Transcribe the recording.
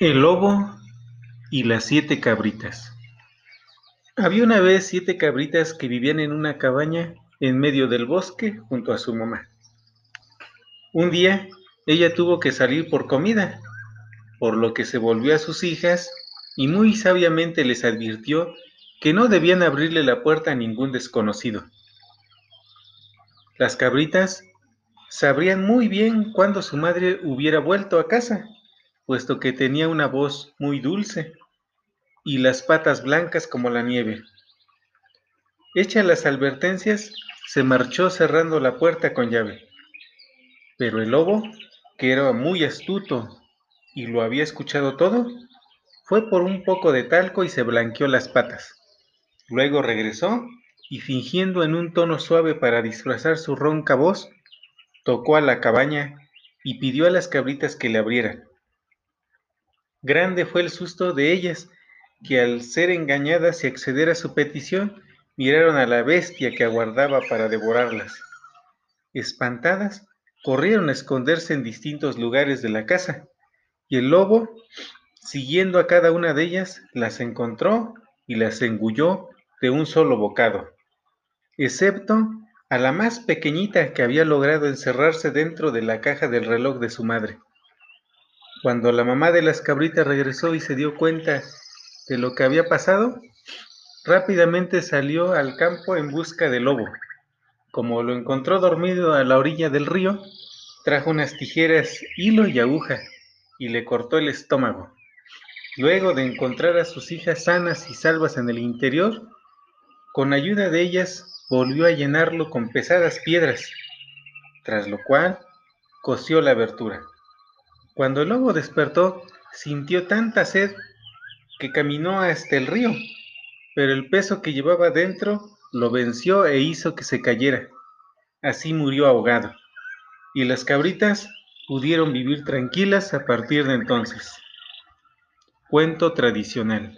El lobo y las siete cabritas. Había una vez siete cabritas que vivían en una cabaña en medio del bosque junto a su mamá. Un día ella tuvo que salir por comida, por lo que se volvió a sus hijas y muy sabiamente les advirtió que no debían abrirle la puerta a ningún desconocido. Las cabritas sabrían muy bien cuándo su madre hubiera vuelto a casa puesto que tenía una voz muy dulce y las patas blancas como la nieve. Hecha las advertencias, se marchó cerrando la puerta con llave. Pero el lobo, que era muy astuto y lo había escuchado todo, fue por un poco de talco y se blanqueó las patas. Luego regresó y fingiendo en un tono suave para disfrazar su ronca voz, tocó a la cabaña y pidió a las cabritas que le abrieran. Grande fue el susto de ellas, que al ser engañadas y acceder a su petición, miraron a la bestia que aguardaba para devorarlas. Espantadas, corrieron a esconderse en distintos lugares de la casa, y el lobo, siguiendo a cada una de ellas, las encontró y las engulló de un solo bocado, excepto a la más pequeñita que había logrado encerrarse dentro de la caja del reloj de su madre. Cuando la mamá de las cabritas regresó y se dio cuenta de lo que había pasado, rápidamente salió al campo en busca del lobo. Como lo encontró dormido a la orilla del río, trajo unas tijeras, hilo y aguja y le cortó el estómago. Luego de encontrar a sus hijas sanas y salvas en el interior, con ayuda de ellas volvió a llenarlo con pesadas piedras, tras lo cual cosió la abertura. Cuando el lobo despertó, sintió tanta sed que caminó hasta el río, pero el peso que llevaba dentro lo venció e hizo que se cayera. Así murió ahogado, y las cabritas pudieron vivir tranquilas a partir de entonces. Cuento tradicional.